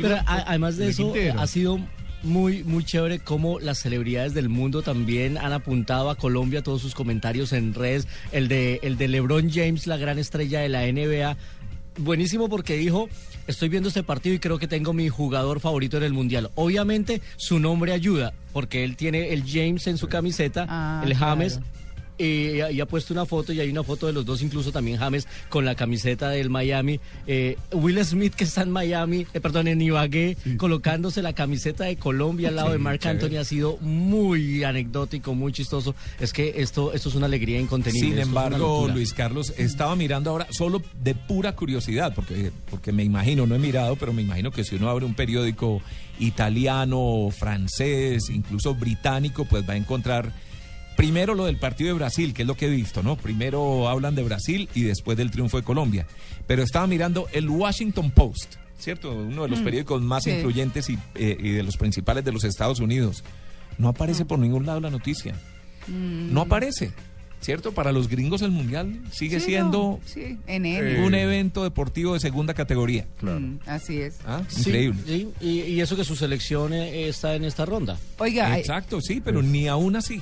Pero a- además de eso, ha sido muy, muy chévere cómo las celebridades del mundo también han apuntado a Colombia todos sus comentarios en redes. El de, el de LeBron James, la gran estrella de la NBA. Buenísimo porque dijo, estoy viendo este partido y creo que tengo mi jugador favorito en el Mundial. Obviamente su nombre ayuda, porque él tiene el James en su camiseta, Ah, el James, claro. Y, y ha puesto una foto y hay una foto de los dos, incluso también James con la camiseta del Miami. Eh, Will Smith que está en Miami, eh, perdón, en Ibagué, colocándose la camiseta de Colombia al lado Sí, de Marc chévere. Anthony ha sido muy anecdótico, muy chistoso. Es que esto, esto es una alegría incontenible. Sin embargo. Luis Carlos, estaba mirando ahora solo de pura curiosidad, porque, porque me imagino, no he mirado, pero me imagino que si uno abre un periódico italiano, francés, incluso británico, pues va a encontrar primero lo del partido de Brasil, que es lo que he visto, ¿no? Primero hablan de Brasil y después del triunfo de Colombia. Pero estaba mirando el Washington Post, ¿cierto? Uno de los periódicos más sí. influyentes y, eh, y de los principales de los Estados Unidos. No aparece por ningún lado la noticia. No aparece. ¿Cierto? Para los gringos el Mundial sigue Sí, siendo no, sí, en N. un evento deportivo de segunda categoría. Mm, así es. ¿Ah? Sí, Increíble. y eso que su selección eh, está en esta ronda. Oiga, Exacto, sí, pero ni aún así.